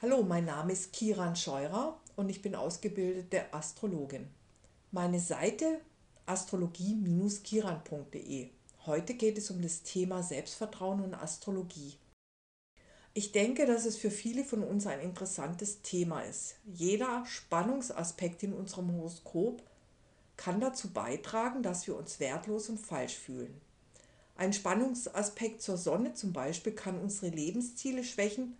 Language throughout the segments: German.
Hallo, mein Name ist Kiran Scheurer und ich bin ausgebildete Astrologin. Meine Seite astrologie-kiran.de. Heute geht es um das Thema Selbstvertrauen und Astrologie. Ich denke, dass es für viele von uns ein interessantes Thema ist. Jeder Spannungsaspekt in unserem Horoskop kann dazu beitragen, dass wir uns wertlos und falsch fühlen. Ein Spannungsaspekt zur Sonne zum Beispiel kann unsere Lebensziele schwächen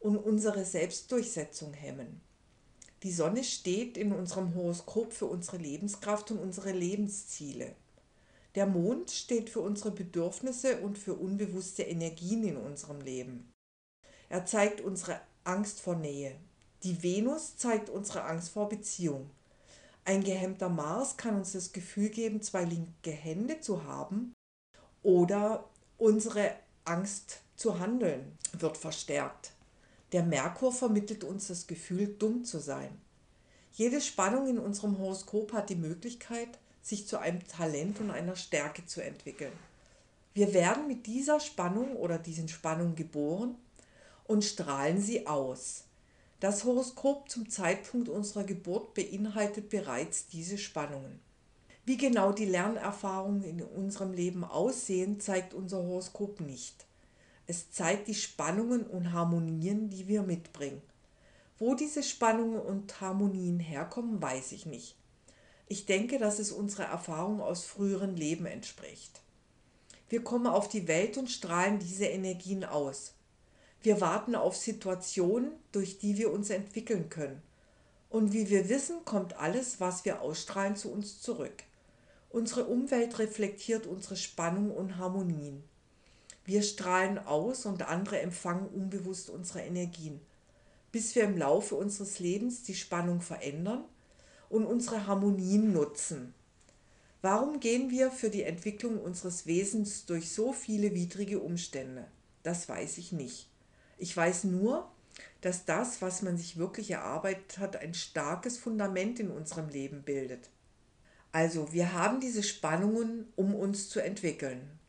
und unsere Selbstdurchsetzung hemmen. Die Sonne steht in unserem Horoskop für unsere Lebenskraft und unsere Lebensziele. Der Mond steht für unsere Bedürfnisse und für unbewusste Energien in unserem Leben. Er zeigt unsere Angst vor Nähe. Die Venus zeigt unsere Angst vor Beziehung. Ein gehemmter Mars kann uns das Gefühl geben, zwei linke Hände zu haben oder unsere Angst zu handeln wird verstärkt. Der Merkur vermittelt uns das Gefühl, dumm zu sein. Jede Spannung in unserem Horoskop hat die Möglichkeit, sich zu einem Talent und einer Stärke zu entwickeln. Wir werden mit dieser Spannung oder diesen Spannungen geboren und strahlen sie aus. Das Horoskop zum Zeitpunkt unserer Geburt beinhaltet bereits diese Spannungen. Wie genau die Lernerfahrungen in unserem Leben aussehen, zeigt unser Horoskop nicht. Es zeigt die Spannungen und Harmonien, die wir mitbringen. Wo diese Spannungen und Harmonien herkommen, weiß ich nicht. Ich denke, dass es unserer Erfahrung aus früheren Leben entspricht. Wir kommen auf die Welt und strahlen diese Energien aus. Wir warten auf Situationen, durch die wir uns entwickeln können. Und wie wir wissen, kommt alles, was wir ausstrahlen, zu uns zurück. Unsere Umwelt reflektiert unsere Spannung und Harmonien. Wir strahlen aus und andere empfangen unbewusst unsere Energien, bis wir im Laufe unseres Lebens die Spannung verändern und unsere Harmonien nutzen. Warum gehen wir für die Entwicklung unseres Wesens durch so viele widrige Umstände? Das weiß ich nicht. Ich weiß nur, dass das, was man sich wirklich erarbeitet hat, ein starkes Fundament in unserem Leben bildet. Also, wir haben diese Spannungen, um uns zu entwickeln.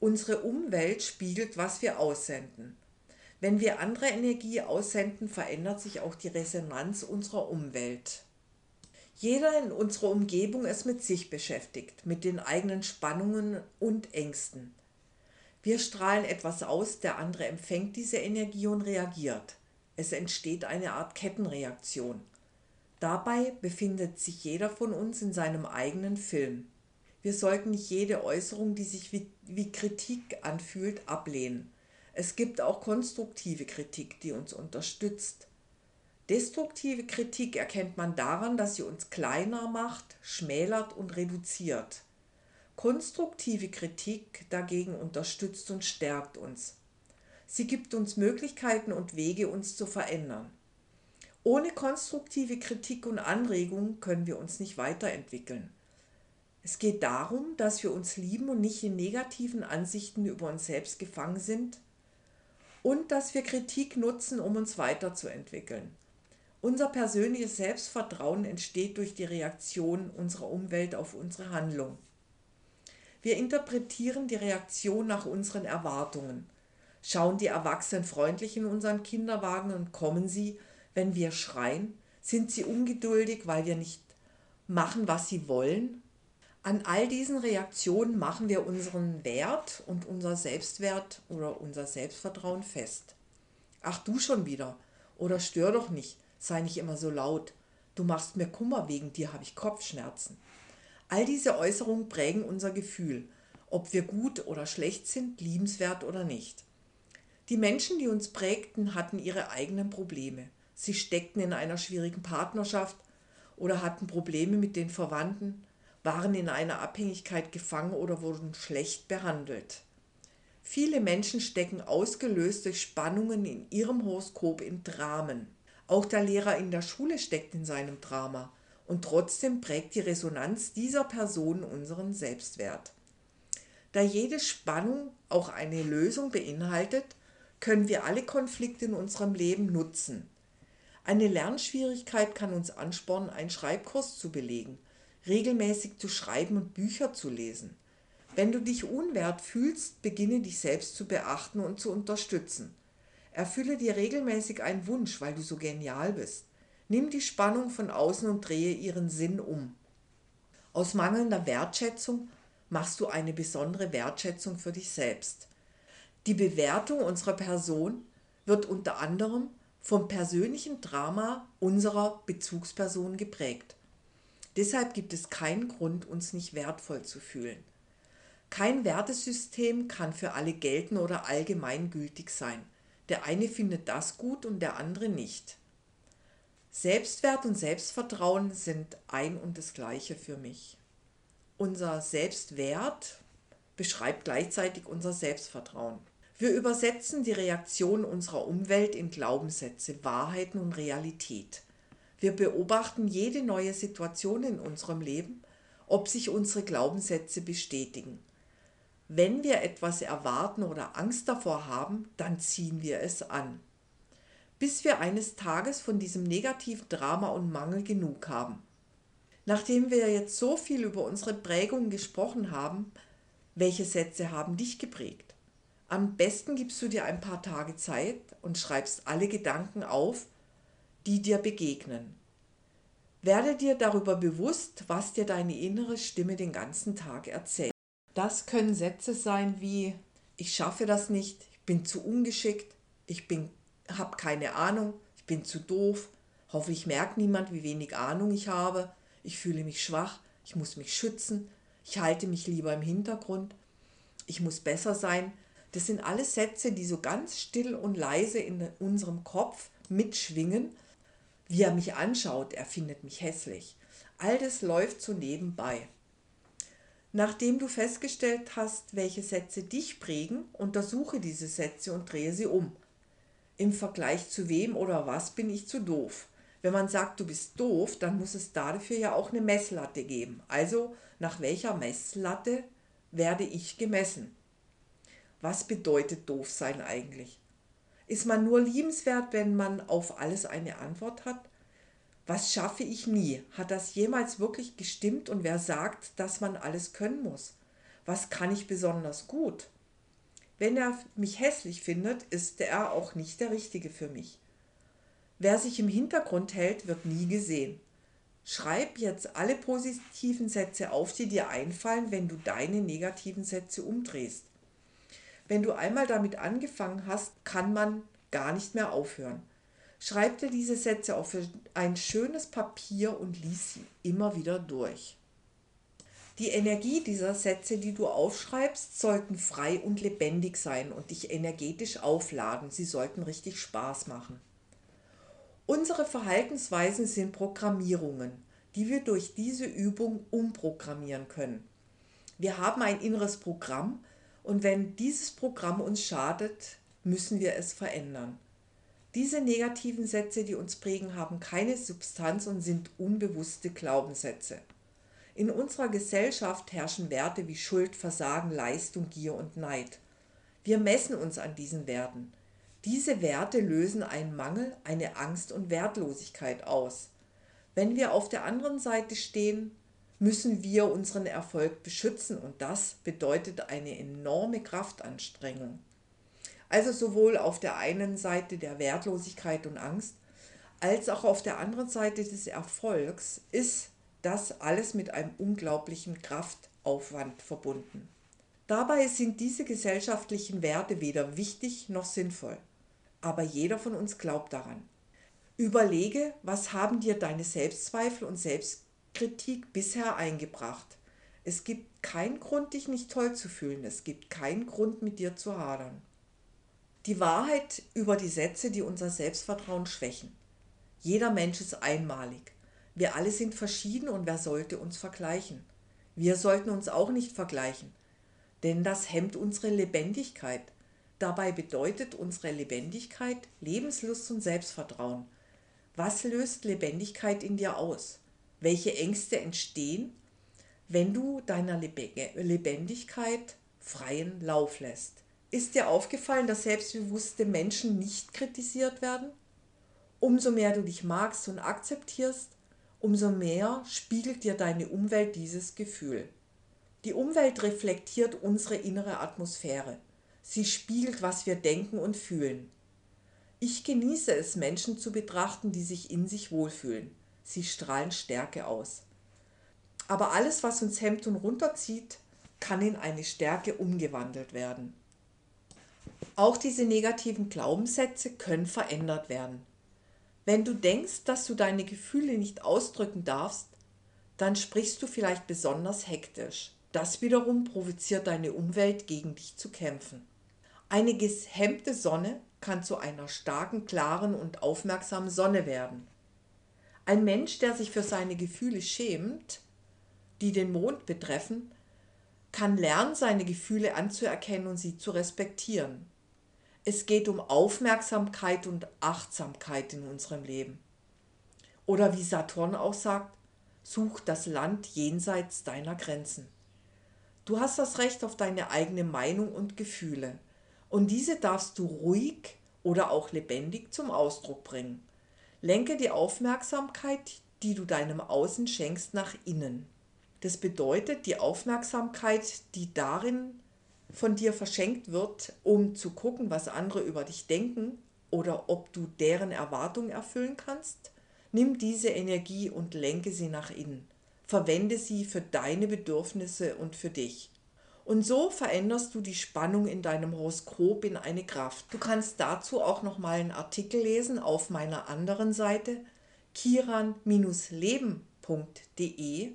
Unsere Umwelt spiegelt, was wir aussenden. Wenn wir andere Energie aussenden, verändert sich auch die Resonanz unserer Umwelt. Jeder in unserer Umgebung ist mit sich beschäftigt, mit den eigenen Spannungen und Ängsten. Wir strahlen etwas aus, der andere empfängt diese Energie und reagiert. Es entsteht eine Art Kettenreaktion. Dabei befindet sich jeder von uns in seinem eigenen Film. Wir sollten nicht jede Äußerung, die sich wie, wie Kritik anfühlt, ablehnen. Es gibt auch konstruktive Kritik, die uns unterstützt. Destruktive Kritik erkennt man daran, dass sie uns kleiner macht, schmälert und reduziert. Konstruktive Kritik dagegen unterstützt und stärkt uns. Sie gibt uns Möglichkeiten und Wege, uns zu verändern. Ohne konstruktive Kritik und Anregung können wir uns nicht weiterentwickeln. Es geht darum, dass wir uns lieben und nicht in negativen Ansichten über uns selbst gefangen sind und dass wir Kritik nutzen, um uns weiterzuentwickeln. Unser persönliches Selbstvertrauen entsteht durch die Reaktion unserer Umwelt auf unsere Handlung. Wir interpretieren die Reaktion nach unseren Erwartungen. Schauen die Erwachsenen freundlich in unseren Kinderwagen und kommen sie, wenn wir schreien? Sind sie ungeduldig, weil wir nicht machen, was sie wollen? An all diesen Reaktionen machen wir unseren Wert und unser Selbstwert oder unser Selbstvertrauen fest. Ach du schon wieder. Oder stör doch nicht, sei nicht immer so laut. Du machst mir Kummer, wegen dir habe ich Kopfschmerzen. All diese Äußerungen prägen unser Gefühl, ob wir gut oder schlecht sind, liebenswert oder nicht. Die Menschen, die uns prägten, hatten ihre eigenen Probleme. Sie steckten in einer schwierigen Partnerschaft oder hatten Probleme mit den Verwandten waren in einer Abhängigkeit gefangen oder wurden schlecht behandelt. Viele Menschen stecken ausgelöst durch Spannungen in ihrem Horoskop in Dramen. Auch der Lehrer in der Schule steckt in seinem Drama und trotzdem prägt die Resonanz dieser Person unseren Selbstwert. Da jede Spannung auch eine Lösung beinhaltet, können wir alle Konflikte in unserem Leben nutzen. Eine Lernschwierigkeit kann uns anspornen, einen Schreibkurs zu belegen regelmäßig zu schreiben und Bücher zu lesen. Wenn du dich unwert fühlst, beginne dich selbst zu beachten und zu unterstützen. Erfülle dir regelmäßig einen Wunsch, weil du so genial bist. Nimm die Spannung von außen und drehe ihren Sinn um. Aus mangelnder Wertschätzung machst du eine besondere Wertschätzung für dich selbst. Die Bewertung unserer Person wird unter anderem vom persönlichen Drama unserer Bezugsperson geprägt. Deshalb gibt es keinen Grund, uns nicht wertvoll zu fühlen. Kein Wertesystem kann für alle gelten oder allgemeingültig sein. Der eine findet das gut und der andere nicht. Selbstwert und Selbstvertrauen sind ein und das gleiche für mich. Unser Selbstwert beschreibt gleichzeitig unser Selbstvertrauen. Wir übersetzen die Reaktion unserer Umwelt in Glaubenssätze, Wahrheiten und Realität. Wir beobachten jede neue Situation in unserem Leben, ob sich unsere Glaubenssätze bestätigen. Wenn wir etwas erwarten oder Angst davor haben, dann ziehen wir es an. Bis wir eines Tages von diesem negativen Drama und Mangel genug haben. Nachdem wir jetzt so viel über unsere Prägungen gesprochen haben, welche Sätze haben dich geprägt? Am besten gibst du dir ein paar Tage Zeit und schreibst alle Gedanken auf, die dir begegnen. Werde dir darüber bewusst, was dir deine innere Stimme den ganzen Tag erzählt. Das können Sätze sein wie ich schaffe das nicht, ich bin zu ungeschickt, ich bin habe keine Ahnung, ich bin zu doof, hoffentlich merkt niemand, wie wenig Ahnung ich habe, ich fühle mich schwach, ich muss mich schützen, ich halte mich lieber im Hintergrund, ich muss besser sein, das sind alles Sätze, die so ganz still und leise in unserem Kopf mitschwingen. Wie er mich anschaut, er findet mich hässlich. All das läuft so nebenbei. Nachdem du festgestellt hast, welche Sätze dich prägen, untersuche diese Sätze und drehe sie um. Im Vergleich zu wem oder was bin ich zu doof? Wenn man sagt, du bist doof, dann muss es dafür ja auch eine Messlatte geben. Also nach welcher Messlatte werde ich gemessen? Was bedeutet doof sein eigentlich? Ist man nur liebenswert, wenn man auf alles eine Antwort hat? Was schaffe ich nie? Hat das jemals wirklich gestimmt und wer sagt, dass man alles können muss? Was kann ich besonders gut? Wenn er mich hässlich findet, ist er auch nicht der Richtige für mich. Wer sich im Hintergrund hält, wird nie gesehen. Schreib jetzt alle positiven Sätze auf, die dir einfallen, wenn du deine negativen Sätze umdrehst. Wenn du einmal damit angefangen hast, kann man gar nicht mehr aufhören. Schreib dir diese Sätze auf ein schönes Papier und lies sie immer wieder durch. Die Energie dieser Sätze, die du aufschreibst, sollten frei und lebendig sein und dich energetisch aufladen. Sie sollten richtig Spaß machen. Unsere Verhaltensweisen sind Programmierungen, die wir durch diese Übung umprogrammieren können. Wir haben ein inneres Programm, und wenn dieses Programm uns schadet, müssen wir es verändern. Diese negativen Sätze, die uns prägen, haben keine Substanz und sind unbewusste Glaubenssätze. In unserer Gesellschaft herrschen Werte wie Schuld, Versagen, Leistung, Gier und Neid. Wir messen uns an diesen Werten. Diese Werte lösen einen Mangel, eine Angst und Wertlosigkeit aus. Wenn wir auf der anderen Seite stehen, müssen wir unseren Erfolg beschützen und das bedeutet eine enorme Kraftanstrengung. Also sowohl auf der einen Seite der Wertlosigkeit und Angst, als auch auf der anderen Seite des Erfolgs ist das alles mit einem unglaublichen Kraftaufwand verbunden. Dabei sind diese gesellschaftlichen Werte weder wichtig noch sinnvoll, aber jeder von uns glaubt daran. Überlege, was haben dir deine Selbstzweifel und Selbst Kritik bisher eingebracht. Es gibt keinen Grund, dich nicht toll zu fühlen. Es gibt keinen Grund, mit dir zu hadern. Die Wahrheit über die Sätze, die unser Selbstvertrauen schwächen. Jeder Mensch ist einmalig. Wir alle sind verschieden und wer sollte uns vergleichen? Wir sollten uns auch nicht vergleichen, denn das hemmt unsere Lebendigkeit. Dabei bedeutet unsere Lebendigkeit Lebenslust und Selbstvertrauen. Was löst Lebendigkeit in dir aus? Welche Ängste entstehen, wenn du deiner Lebendigkeit freien Lauf lässt. Ist dir aufgefallen, dass selbstbewusste Menschen nicht kritisiert werden? Umso mehr du dich magst und akzeptierst, umso mehr spiegelt dir deine Umwelt dieses Gefühl. Die Umwelt reflektiert unsere innere Atmosphäre. Sie spiegelt, was wir denken und fühlen. Ich genieße es, Menschen zu betrachten, die sich in sich wohlfühlen. Sie strahlen Stärke aus. Aber alles, was uns hemmt und runterzieht, kann in eine Stärke umgewandelt werden. Auch diese negativen Glaubenssätze können verändert werden. Wenn du denkst, dass du deine Gefühle nicht ausdrücken darfst, dann sprichst du vielleicht besonders hektisch. Das wiederum provoziert deine Umwelt gegen dich zu kämpfen. Eine gehemmte Sonne kann zu einer starken, klaren und aufmerksamen Sonne werden. Ein Mensch, der sich für seine Gefühle schämt, die den Mond betreffen, kann lernen, seine Gefühle anzuerkennen und sie zu respektieren. Es geht um Aufmerksamkeit und Achtsamkeit in unserem Leben. Oder wie Saturn auch sagt, such das Land jenseits deiner Grenzen. Du hast das Recht auf deine eigene Meinung und Gefühle. Und diese darfst du ruhig oder auch lebendig zum Ausdruck bringen. Lenke die Aufmerksamkeit, die du deinem Außen schenkst, nach innen. Das bedeutet, die Aufmerksamkeit, die darin von dir verschenkt wird, um zu gucken, was andere über dich denken oder ob du deren Erwartungen erfüllen kannst, nimm diese Energie und lenke sie nach innen. Verwende sie für deine Bedürfnisse und für dich. Und so veränderst du die Spannung in deinem Horoskop in eine Kraft. Du kannst dazu auch noch mal einen Artikel lesen auf meiner anderen Seite kiran-leben.de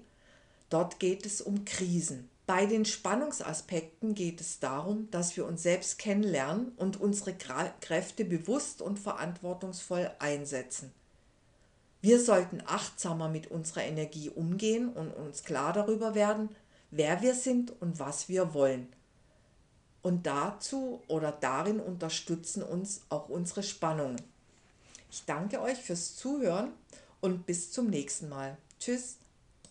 Dort geht es um Krisen. Bei den Spannungsaspekten geht es darum, dass wir uns selbst kennenlernen und unsere Kräfte bewusst und verantwortungsvoll einsetzen. Wir sollten achtsamer mit unserer Energie umgehen und uns klar darüber werden, wer wir sind und was wir wollen. Und dazu oder darin unterstützen uns auch unsere Spannungen. Ich danke euch fürs Zuhören und bis zum nächsten Mal. Tschüss.